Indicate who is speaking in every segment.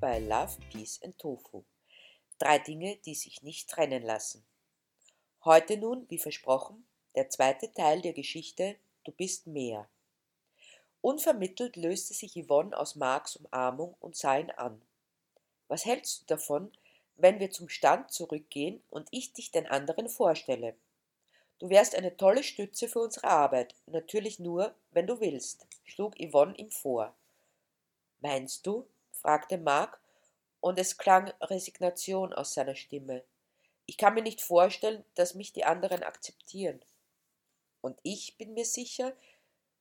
Speaker 1: bei Love, Peace and Tofu. Drei Dinge, die sich nicht trennen lassen. Heute nun, wie versprochen, der zweite Teil der Geschichte Du bist mehr. Unvermittelt löste sich Yvonne aus Marks Umarmung und sah ihn an. Was hältst du davon, wenn wir zum Stand zurückgehen und ich dich den anderen vorstelle? Du wärst eine tolle Stütze für unsere Arbeit, natürlich nur, wenn du willst, schlug Yvonne ihm vor. Meinst du? Fragte Mark, und es klang Resignation aus seiner Stimme. Ich kann mir nicht vorstellen, dass mich die anderen akzeptieren. Und ich bin mir sicher,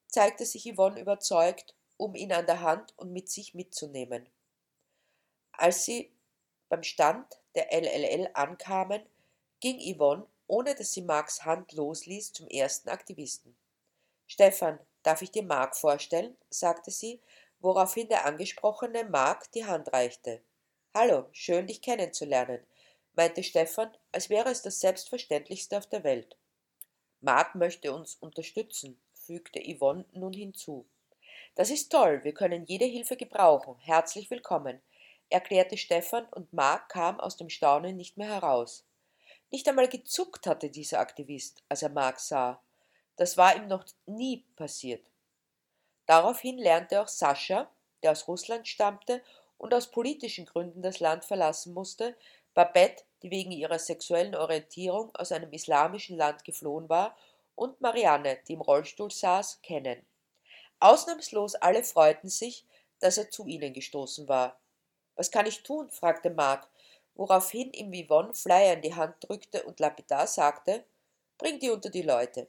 Speaker 1: zeigte sich Yvonne überzeugt, um ihn an der Hand und mit sich mitzunehmen. Als sie beim Stand der LLL ankamen, ging Yvonne, ohne dass sie Marks Hand losließ, zum ersten Aktivisten. Stefan, darf ich dir Mark vorstellen? sagte sie, woraufhin der angesprochene Mark die Hand reichte. Hallo, schön dich kennenzulernen, meinte Stefan, als wäre es das Selbstverständlichste auf der Welt. Mark möchte uns unterstützen, fügte Yvonne nun hinzu. Das ist toll, wir können jede Hilfe gebrauchen. Herzlich willkommen, erklärte Stefan, und Mark kam aus dem Staunen nicht mehr heraus. Nicht einmal gezuckt hatte dieser Aktivist, als er Mark sah. Das war ihm noch nie passiert. Daraufhin lernte auch Sascha, der aus Russland stammte und aus politischen Gründen das Land verlassen musste, Babette, die wegen ihrer sexuellen Orientierung aus einem islamischen Land geflohen war, und Marianne, die im Rollstuhl saß, kennen. Ausnahmslos alle freuten sich, dass er zu ihnen gestoßen war. Was kann ich tun? fragte Mark, woraufhin ihm Vivonne Flyer in die Hand drückte und lapidar sagte, bring die unter die Leute.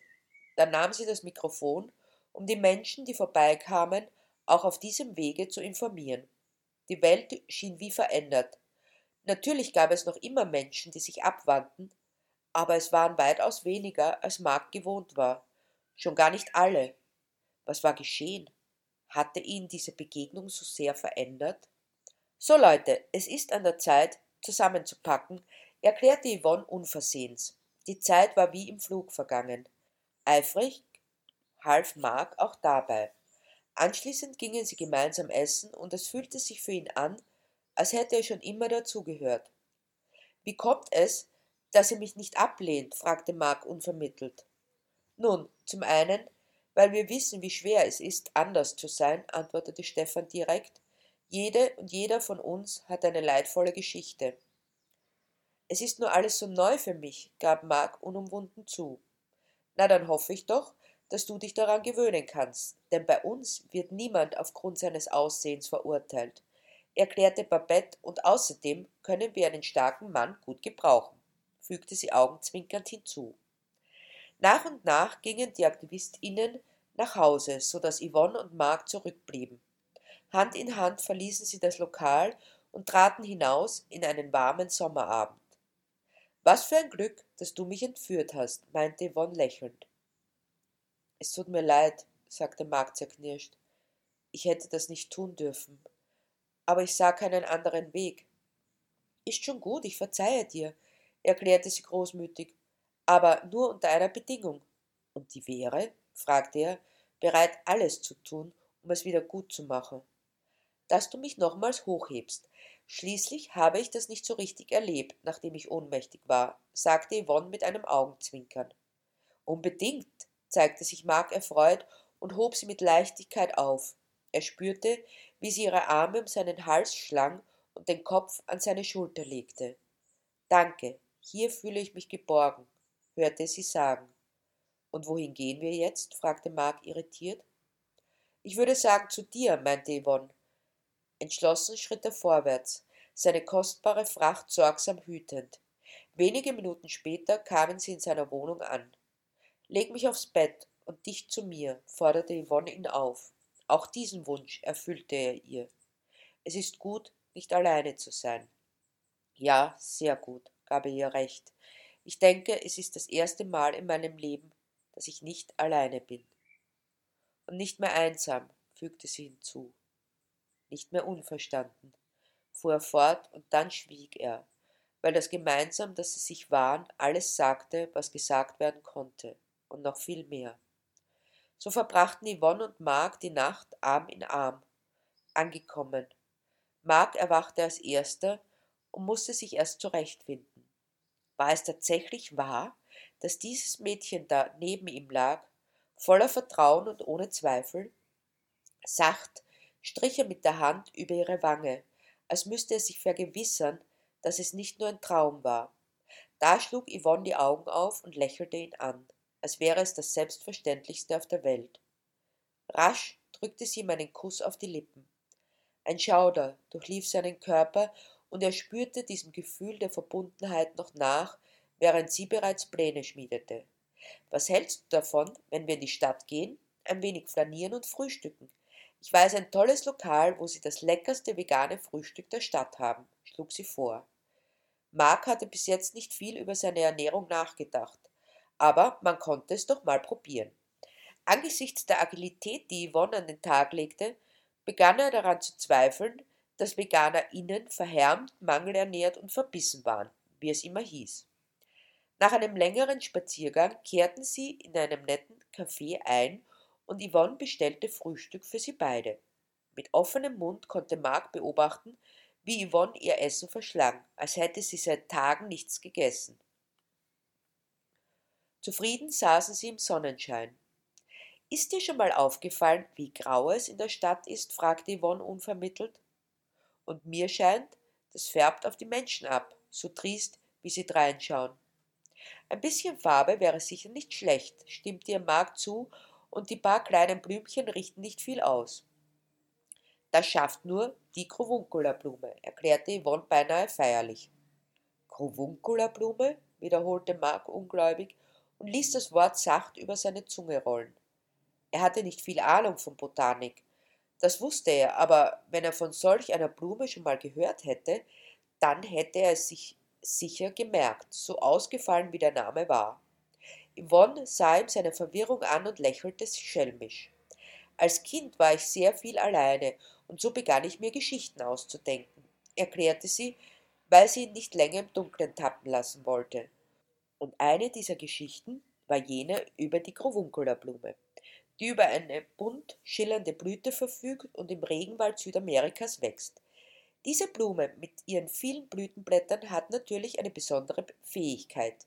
Speaker 1: Dann nahm sie das Mikrofon um die Menschen, die vorbeikamen, auch auf diesem Wege zu informieren. Die Welt schien wie verändert. Natürlich gab es noch immer Menschen, die sich abwandten, aber es waren weitaus weniger, als Mark gewohnt war. Schon gar nicht alle. Was war geschehen? Hatte ihn diese Begegnung so sehr verändert? So Leute, es ist an der Zeit, zusammenzupacken, erklärte Yvonne unversehens. Die Zeit war wie im Flug vergangen. Eifrig half Mark auch dabei. Anschließend gingen sie gemeinsam essen und es fühlte sich für ihn an, als hätte er schon immer dazugehört. Wie kommt es, dass er mich nicht ablehnt? fragte Mark unvermittelt. Nun, zum einen, weil wir wissen, wie schwer es ist, anders zu sein, antwortete Stefan direkt. Jede und jeder von uns hat eine leidvolle Geschichte. Es ist nur alles so neu für mich, gab Mark unumwunden zu. Na, dann hoffe ich doch, dass du dich daran gewöhnen kannst, denn bei uns wird niemand aufgrund seines Aussehens verurteilt, erklärte Babette, und außerdem können wir einen starken Mann gut gebrauchen, fügte sie augenzwinkernd hinzu. Nach und nach gingen die AktivistInnen nach Hause, so dass Yvonne und Mark zurückblieben. Hand in Hand verließen sie das Lokal und traten hinaus in einen warmen Sommerabend. Was für ein Glück, dass du mich entführt hast, meinte Yvonne lächelnd. Es tut mir leid, sagte Mark zerknirscht. Ich hätte das nicht tun dürfen. Aber ich sah keinen anderen Weg. Ist schon gut, ich verzeihe dir, erklärte sie großmütig, aber nur unter einer Bedingung. Und die wäre? fragte er, bereit alles zu tun, um es wieder gut zu machen. Dass du mich nochmals hochhebst. Schließlich habe ich das nicht so richtig erlebt, nachdem ich ohnmächtig war, sagte Yvonne mit einem Augenzwinkern. Unbedingt, zeigte sich Mark erfreut und hob sie mit Leichtigkeit auf. Er spürte, wie sie ihre Arme um seinen Hals schlang und den Kopf an seine Schulter legte. Danke, hier fühle ich mich geborgen, hörte sie sagen. Und wohin gehen wir jetzt? fragte Mark irritiert. Ich würde sagen zu dir, meinte Yvonne. Entschlossen schritt er vorwärts, seine kostbare Fracht sorgsam hütend. Wenige Minuten später kamen sie in seiner Wohnung an. Leg mich aufs Bett und dich zu mir, forderte Yvonne ihn auf. Auch diesen Wunsch erfüllte er ihr. Es ist gut, nicht alleine zu sein. Ja, sehr gut, gab er ihr recht. Ich denke, es ist das erste Mal in meinem Leben, dass ich nicht alleine bin. Und nicht mehr einsam, fügte sie hinzu. Nicht mehr unverstanden, fuhr er fort, und dann schwieg er, weil das gemeinsam, dass sie sich waren, alles sagte, was gesagt werden konnte und noch viel mehr. So verbrachten Yvonne und Mark die Nacht Arm in Arm. Angekommen, Mark erwachte als erster und musste sich erst zurechtfinden. War es tatsächlich wahr, dass dieses Mädchen da neben ihm lag, voller Vertrauen und ohne Zweifel? Sacht strich er mit der Hand über ihre Wange, als müsste er sich vergewissern, dass es nicht nur ein Traum war. Da schlug Yvonne die Augen auf und lächelte ihn an, als wäre es das Selbstverständlichste auf der Welt. Rasch drückte sie ihm einen Kuss auf die Lippen. Ein Schauder durchlief seinen Körper und er spürte diesem Gefühl der Verbundenheit noch nach, während sie bereits Pläne schmiedete. Was hältst du davon, wenn wir in die Stadt gehen, ein wenig flanieren und frühstücken? Ich weiß ein tolles Lokal, wo sie das leckerste vegane Frühstück der Stadt haben, schlug sie vor. Mark hatte bis jetzt nicht viel über seine Ernährung nachgedacht, aber man konnte es doch mal probieren. Angesichts der Agilität, die Yvonne an den Tag legte, begann er daran zu zweifeln, dass VeganerInnen verhärmt, mangelernährt und verbissen waren, wie es immer hieß. Nach einem längeren Spaziergang kehrten sie in einem netten Café ein und Yvonne bestellte Frühstück für sie beide. Mit offenem Mund konnte Mark beobachten, wie Yvonne ihr Essen verschlang, als hätte sie seit Tagen nichts gegessen. Zufrieden saßen sie im Sonnenschein. Ist dir schon mal aufgefallen, wie grau es in der Stadt ist? fragte Yvonne unvermittelt. Und mir scheint, das färbt auf die Menschen ab, so triest, wie sie dreinschauen. Ein bisschen Farbe wäre sicher nicht schlecht, stimmte ihr Mark zu, und die paar kleinen Blümchen richten nicht viel aus. Das schafft nur die Kruvunkula-Blume, erklärte Yvonne beinahe feierlich. Kruvunkula-Blume? wiederholte Mark ungläubig und ließ das Wort sacht über seine Zunge rollen. Er hatte nicht viel Ahnung von Botanik. Das wusste er, aber wenn er von solch einer Blume schon mal gehört hätte, dann hätte er es sich sicher gemerkt, so ausgefallen wie der Name war. Yvonne sah ihm seine Verwirrung an und lächelte schelmisch. Als Kind war ich sehr viel alleine, und so begann ich mir Geschichten auszudenken, erklärte sie, weil sie ihn nicht länger im Dunkeln tappen lassen wollte. Und eine dieser Geschichten war jene über die Grovunkula-Blume die über eine bunt schillernde Blüte verfügt und im Regenwald Südamerikas wächst. Diese Blume mit ihren vielen Blütenblättern hat natürlich eine besondere Fähigkeit.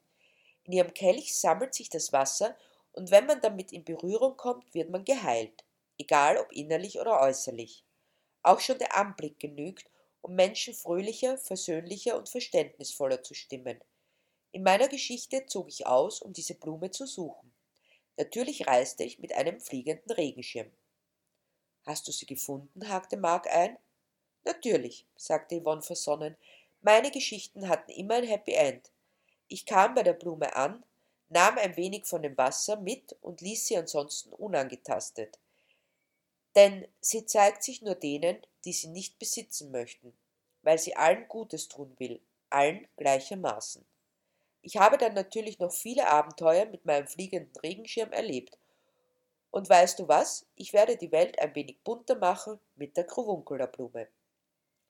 Speaker 1: In ihrem Kelch sammelt sich das Wasser und wenn man damit in Berührung kommt, wird man geheilt, egal ob innerlich oder äußerlich. Auch schon der Anblick genügt, um Menschen fröhlicher, versöhnlicher und verständnisvoller zu stimmen. In meiner Geschichte zog ich aus, um diese Blume zu suchen. Natürlich reiste ich mit einem fliegenden Regenschirm. Hast du sie gefunden? hakte Mark ein. Natürlich, sagte Yvonne versonnen. Meine Geschichten hatten immer ein Happy End. Ich kam bei der Blume an, nahm ein wenig von dem Wasser mit und ließ sie ansonsten unangetastet. Denn sie zeigt sich nur denen, die sie nicht besitzen möchten, weil sie allen Gutes tun will, allen gleichermaßen. Ich habe dann natürlich noch viele Abenteuer mit meinem fliegenden Regenschirm erlebt. Und weißt du was? Ich werde die Welt ein wenig bunter machen mit der Kruwunkeler-Blume.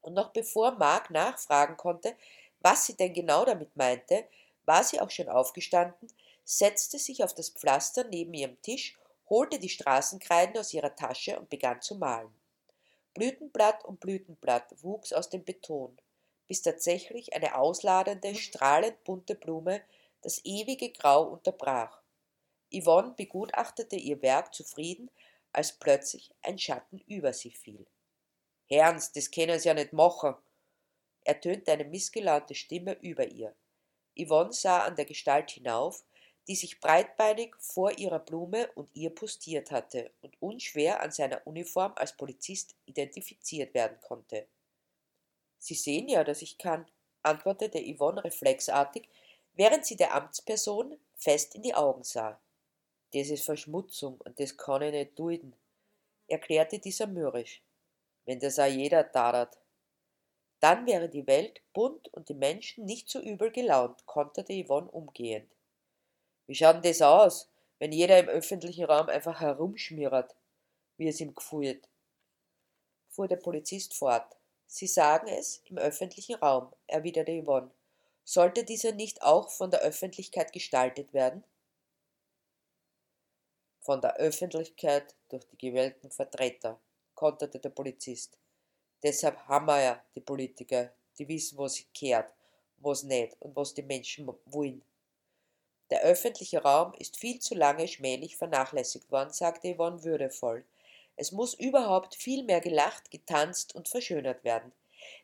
Speaker 1: Und noch bevor Mark nachfragen konnte, was sie denn genau damit meinte, war sie auch schon aufgestanden, setzte sich auf das Pflaster neben ihrem Tisch, holte die Straßenkreiden aus ihrer Tasche und begann zu malen. Blütenblatt um Blütenblatt wuchs aus dem Beton bis tatsächlich eine ausladende, mhm. strahlend bunte Blume das ewige Grau unterbrach. Yvonne begutachtete ihr Werk zufrieden, als plötzlich ein Schatten über sie fiel. Herrns, das können Sie ja nicht machen, ertönte eine missgelaunte Stimme über ihr. Yvonne sah an der Gestalt hinauf, die sich breitbeinig vor ihrer Blume und ihr postiert hatte und unschwer an seiner Uniform als Polizist identifiziert werden konnte. Sie sehen ja, dass ich kann, antwortete Yvonne reflexartig, während sie der Amtsperson fest in die Augen sah. Das ist Verschmutzung und das kann ich nicht dulden, erklärte dieser mürrisch. Wenn das auch jeder tadert. Dann wäre die Welt bunt und die Menschen nicht so übel gelaunt, konterte Yvonne umgehend. Wie schaut denn das aus, wenn jeder im öffentlichen Raum einfach herumschmiert, wie es ihm gefühlt? fuhr der Polizist fort. Sie sagen es im öffentlichen Raum, erwiderte Yvonne. Sollte dieser nicht auch von der Öffentlichkeit gestaltet werden? Von der Öffentlichkeit durch die gewählten Vertreter, konterte der Polizist. Deshalb haben wir ja die Politiker, die wissen, was kehrt, was nicht und was die Menschen wollen. Der öffentliche Raum ist viel zu lange schmählich vernachlässigt worden, sagte Yvonne würdevoll. Es muss überhaupt viel mehr gelacht, getanzt und verschönert werden.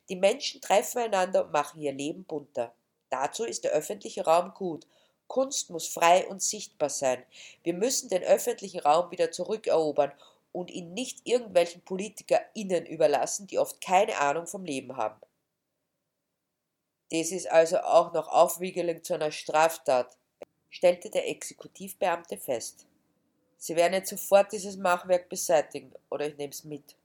Speaker 1: Die Menschen treffen einander und machen ihr Leben bunter. Dazu ist der öffentliche Raum gut. Kunst muss frei und sichtbar sein. Wir müssen den öffentlichen Raum wieder zurückerobern und ihn nicht irgendwelchen PolitikerInnen überlassen, die oft keine Ahnung vom Leben haben. Das ist also auch noch Aufwiegelung zu einer Straftat, stellte der Exekutivbeamte fest. Sie werden jetzt sofort dieses Machwerk beseitigen, oder ich nehme es mit.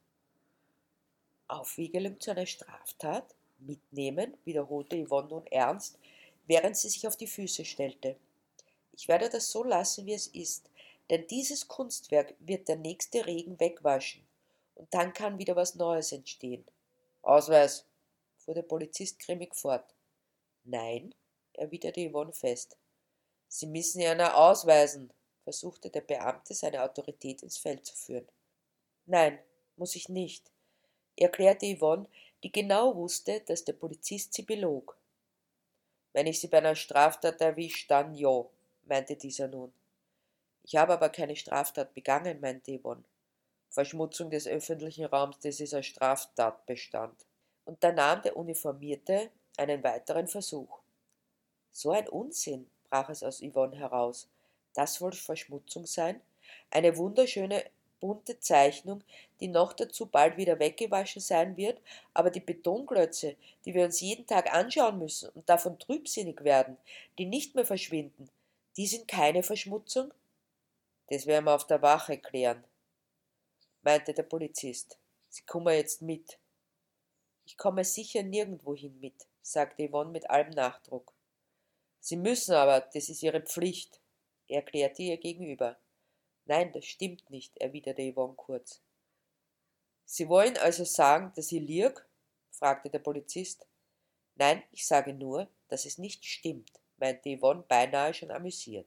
Speaker 1: Aufwiegelung zu einer Straftat? Mitnehmen? wiederholte Yvonne nun ernst, während sie sich auf die Füße stellte. Ich werde das so lassen, wie es ist, denn dieses Kunstwerk wird der nächste Regen wegwaschen, und dann kann wieder was Neues entstehen. Ausweis, fuhr der Polizist grimmig fort. Nein, erwiderte Yvonne fest. Sie müssen ja nur ausweisen, versuchte der Beamte seine Autorität ins Feld zu führen. Nein, muss ich nicht, erklärte Yvonne, die genau wusste, dass der Polizist sie belog. Wenn ich Sie bei einer Straftat erwischt, dann ja, meinte dieser nun. Ich habe aber keine Straftat begangen, meinte Yvonne. Verschmutzung des öffentlichen Raums, das ist ein Straftatbestand. Und da nahm der Uniformierte einen weiteren Versuch. So ein Unsinn, brach es aus Yvonne heraus. Das wohl Verschmutzung sein? Eine wunderschöne bunte Zeichnung, die noch dazu bald wieder weggewaschen sein wird, aber die Betonklötze, die wir uns jeden Tag anschauen müssen und davon trübsinnig werden, die nicht mehr verschwinden, die sind keine Verschmutzung? Das werden wir auf der Wache klären, meinte der Polizist. Sie kommen jetzt mit. Ich komme sicher nirgendwohin mit, sagte Yvonne mit allem Nachdruck. Sie müssen aber, das ist Ihre Pflicht, erklärte ihr gegenüber. Nein, das stimmt nicht, erwiderte Yvonne kurz. Sie wollen also sagen, dass ich lieg? fragte der Polizist. Nein, ich sage nur, dass es nicht stimmt, meinte Yvonne beinahe schon amüsiert.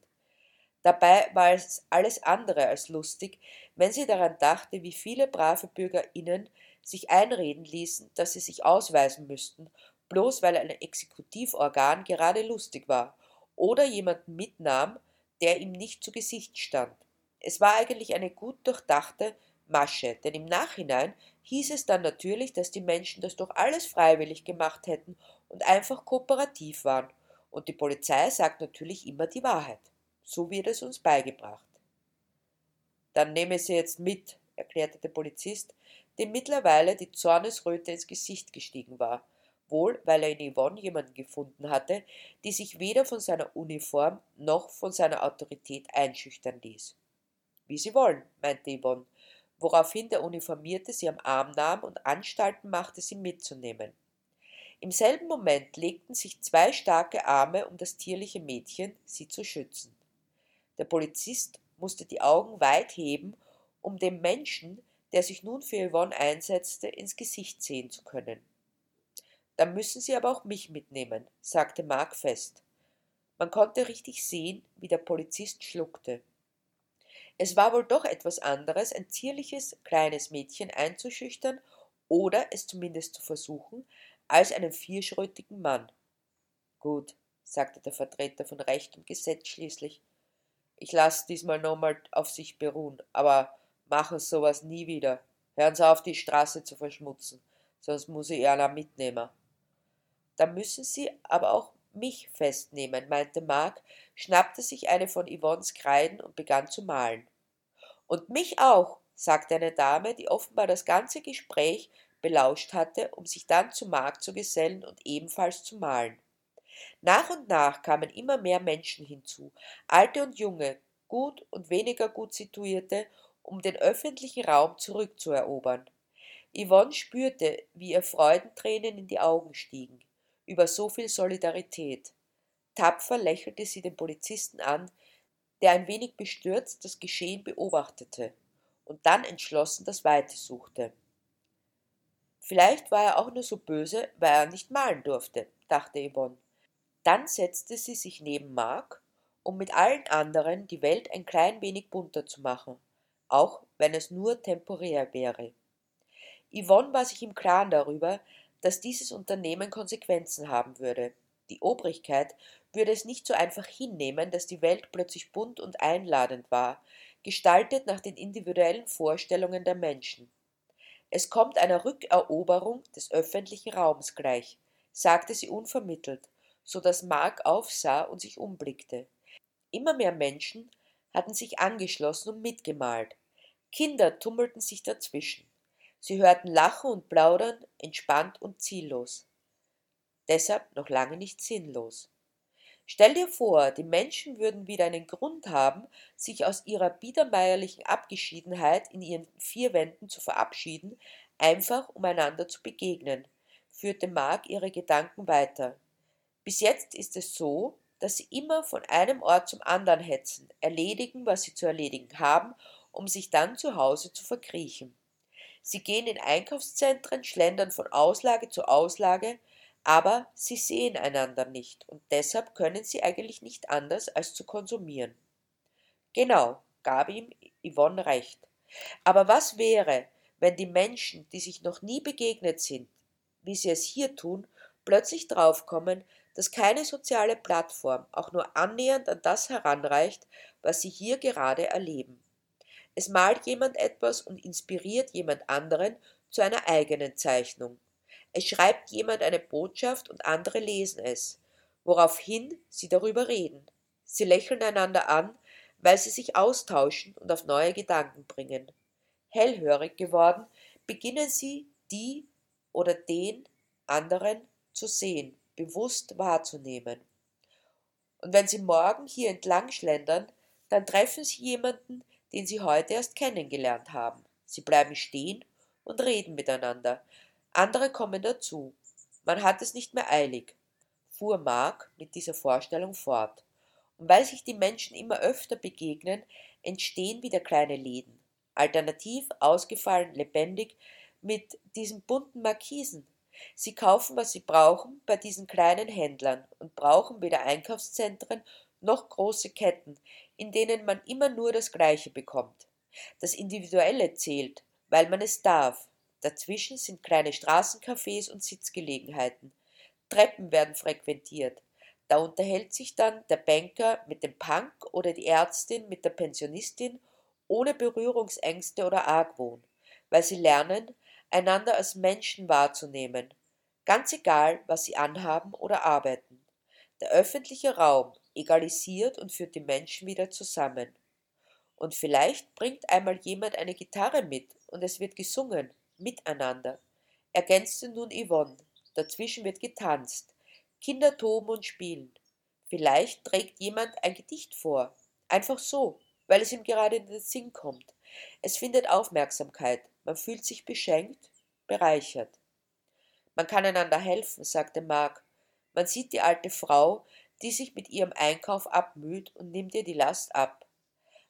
Speaker 1: Dabei war es alles andere als lustig, wenn sie daran dachte, wie viele brave BürgerInnen sich einreden ließen, dass sie sich ausweisen müssten, bloß weil ein Exekutivorgan gerade lustig war oder jemanden mitnahm, der ihm nicht zu Gesicht stand. Es war eigentlich eine gut durchdachte Masche, denn im Nachhinein hieß es dann natürlich, dass die Menschen das doch alles freiwillig gemacht hätten und einfach kooperativ waren. Und die Polizei sagt natürlich immer die Wahrheit. So wird es uns beigebracht. Dann nehme sie jetzt mit, erklärte der Polizist, dem mittlerweile die Zornesröte ins Gesicht gestiegen war, wohl weil er in Yvonne jemanden gefunden hatte, die sich weder von seiner Uniform noch von seiner Autorität einschüchtern ließ. Wie Sie wollen, meinte Yvonne, woraufhin der Uniformierte sie am Arm nahm und Anstalten machte, sie mitzunehmen. Im selben Moment legten sich zwei starke Arme um das tierliche Mädchen, sie zu schützen. Der Polizist musste die Augen weit heben, um dem Menschen, der sich nun für Yvonne einsetzte, ins Gesicht sehen zu können. Dann müssen Sie aber auch mich mitnehmen, sagte Mark fest. Man konnte richtig sehen, wie der Polizist schluckte. Es war wohl doch etwas anderes, ein zierliches, kleines Mädchen einzuschüchtern oder es zumindest zu versuchen, als einen vierschrötigen Mann. Gut, sagte der Vertreter von Recht und Gesetz schließlich. Ich lasse diesmal nochmal auf sich beruhen, aber machen sowas nie wieder. Hören Sie auf, die Straße zu verschmutzen, sonst muss ich einer mitnehmen. Da müssen Sie aber auch mich festnehmen, meinte Mark, schnappte sich eine von Yvonnes Kreiden und begann zu malen. Und mich auch, sagte eine Dame, die offenbar das ganze Gespräch belauscht hatte, um sich dann zu Mark zu gesellen und ebenfalls zu malen. Nach und nach kamen immer mehr Menschen hinzu, alte und junge, gut und weniger gut situierte, um den öffentlichen Raum zurückzuerobern. Yvonne spürte, wie ihr Freudentränen in die Augen stiegen über so viel Solidarität. Tapfer lächelte sie den Polizisten an, der ein wenig bestürzt das Geschehen beobachtete und dann entschlossen das Weite suchte. Vielleicht war er auch nur so böse, weil er nicht malen durfte, dachte Yvonne. Dann setzte sie sich neben Mark, um mit allen anderen die Welt ein klein wenig bunter zu machen, auch wenn es nur temporär wäre. Yvonne war sich im Klaren darüber, dass dieses Unternehmen Konsequenzen haben würde. Die Obrigkeit würde es nicht so einfach hinnehmen, dass die Welt plötzlich bunt und einladend war, gestaltet nach den individuellen Vorstellungen der Menschen. Es kommt einer Rückeroberung des öffentlichen Raums gleich, sagte sie unvermittelt, so dass Mark aufsah und sich umblickte. Immer mehr Menschen hatten sich angeschlossen und mitgemalt. Kinder tummelten sich dazwischen. Sie hörten Lachen und Plaudern, entspannt und ziellos. Deshalb noch lange nicht sinnlos. Stell dir vor, die Menschen würden wieder einen Grund haben, sich aus ihrer biedermeierlichen Abgeschiedenheit in ihren vier Wänden zu verabschieden, einfach um einander zu begegnen, führte Mark ihre Gedanken weiter. Bis jetzt ist es so, dass sie immer von einem Ort zum anderen hetzen, erledigen, was sie zu erledigen haben, um sich dann zu Hause zu verkriechen. Sie gehen in Einkaufszentren, schlendern von Auslage zu Auslage, aber sie sehen einander nicht und deshalb können sie eigentlich nicht anders als zu konsumieren. Genau, gab ihm Yvonne recht. Aber was wäre, wenn die Menschen, die sich noch nie begegnet sind, wie sie es hier tun, plötzlich draufkommen, dass keine soziale Plattform auch nur annähernd an das heranreicht, was sie hier gerade erleben. Es malt jemand etwas und inspiriert jemand anderen zu einer eigenen Zeichnung. Es schreibt jemand eine Botschaft und andere lesen es, woraufhin sie darüber reden. Sie lächeln einander an, weil sie sich austauschen und auf neue Gedanken bringen. Hellhörig geworden, beginnen sie, die oder den anderen zu sehen, bewusst wahrzunehmen. Und wenn sie morgen hier entlang schlendern, dann treffen sie jemanden, den sie heute erst kennengelernt haben. Sie bleiben stehen und reden miteinander. Andere kommen dazu. Man hat es nicht mehr eilig, fuhr Mark mit dieser Vorstellung fort. Und weil sich die Menschen immer öfter begegnen, entstehen wieder kleine Läden. Alternativ, ausgefallen, lebendig, mit diesen bunten Markisen. Sie kaufen, was sie brauchen, bei diesen kleinen Händlern und brauchen weder Einkaufszentren noch große Ketten, in denen man immer nur das Gleiche bekommt. Das Individuelle zählt, weil man es darf. Dazwischen sind kleine Straßencafés und Sitzgelegenheiten. Treppen werden frequentiert. Da unterhält sich dann der Banker mit dem Punk oder die Ärztin mit der Pensionistin ohne Berührungsängste oder Argwohn, weil sie lernen, einander als Menschen wahrzunehmen, ganz egal, was sie anhaben oder arbeiten. Der öffentliche Raum egalisiert und führt die Menschen wieder zusammen. Und vielleicht bringt einmal jemand eine Gitarre mit und es wird gesungen, miteinander, ergänzte nun Yvonne. Dazwischen wird getanzt. Kinder toben und spielen. Vielleicht trägt jemand ein Gedicht vor. Einfach so, weil es ihm gerade in den Sinn kommt. Es findet Aufmerksamkeit. Man fühlt sich beschenkt, bereichert. Man kann einander helfen, sagte Mark. Man sieht die alte Frau, die sich mit ihrem Einkauf abmüht und nimmt ihr die Last ab.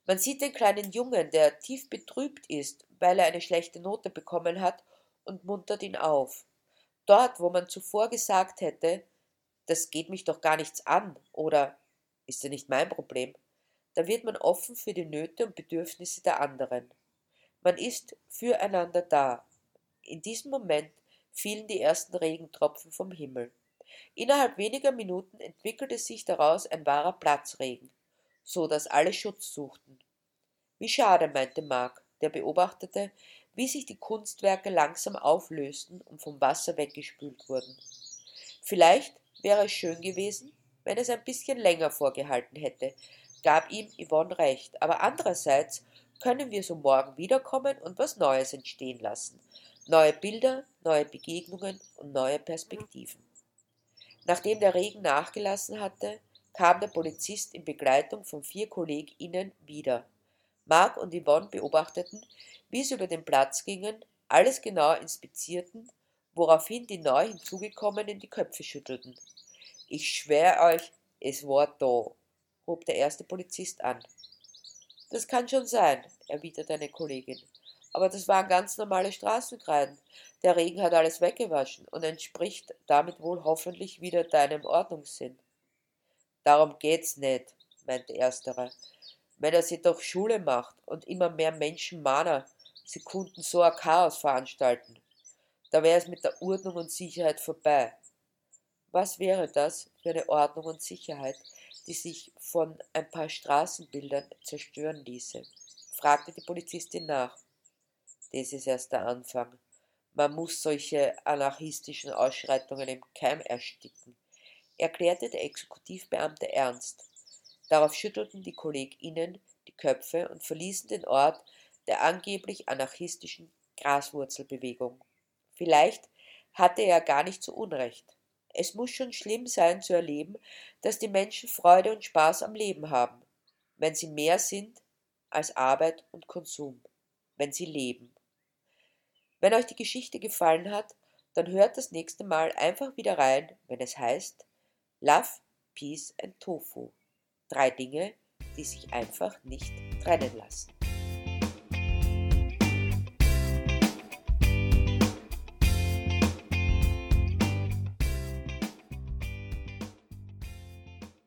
Speaker 1: Man sieht den kleinen Jungen, der tief betrübt ist, weil er eine schlechte Note bekommen hat, und muntert ihn auf. Dort, wo man zuvor gesagt hätte, das geht mich doch gar nichts an oder ist ja nicht mein Problem, da wird man offen für die Nöte und Bedürfnisse der anderen. Man ist füreinander da. In diesem Moment fielen die ersten Regentropfen vom Himmel. Innerhalb weniger Minuten entwickelte sich daraus ein wahrer Platzregen, so dass alle Schutz suchten. Wie schade, meinte Mark, der beobachtete, wie sich die Kunstwerke langsam auflösten und vom Wasser weggespült wurden. Vielleicht wäre es schön gewesen, wenn es ein bisschen länger vorgehalten hätte, gab ihm Yvonne recht, aber andererseits können wir so morgen wiederkommen und was Neues entstehen lassen. Neue Bilder, neue Begegnungen und neue Perspektiven. Nachdem der Regen nachgelassen hatte, kam der Polizist in Begleitung von vier KollegInnen wieder. Mark und Yvonne beobachteten, wie sie über den Platz gingen, alles genau inspizierten, woraufhin die neu hinzugekommenen die Köpfe schüttelten. Ich schwör euch, es war da, hob der erste Polizist an. Das kann schon sein, erwiderte eine Kollegin. Aber das waren ganz normale Straßenkreiden. Der Regen hat alles weggewaschen und entspricht damit wohl hoffentlich wieder deinem Ordnungssinn. Darum geht's nicht, meinte ersterer. Wenn er sie doch Schule macht und immer mehr Menschen mahner, sie konnten so ein Chaos veranstalten, Da wäre es mit der Ordnung und Sicherheit vorbei. Was wäre das für eine Ordnung und Sicherheit, die sich von ein paar Straßenbildern zerstören ließe? fragte die Polizistin nach. Das ist erst der Anfang. Man muss solche anarchistischen Ausschreitungen im Keim ersticken, erklärte der Exekutivbeamte ernst. Darauf schüttelten die KollegInnen die Köpfe und verließen den Ort der angeblich anarchistischen Graswurzelbewegung. Vielleicht hatte er gar nicht so Unrecht. Es muss schon schlimm sein zu erleben, dass die Menschen Freude und Spaß am Leben haben, wenn sie mehr sind als Arbeit und Konsum, wenn sie leben. Wenn euch die Geschichte gefallen hat, dann hört das nächste Mal einfach wieder rein, wenn es heißt Love, Peace and Tofu. Drei Dinge, die sich einfach nicht trennen lassen.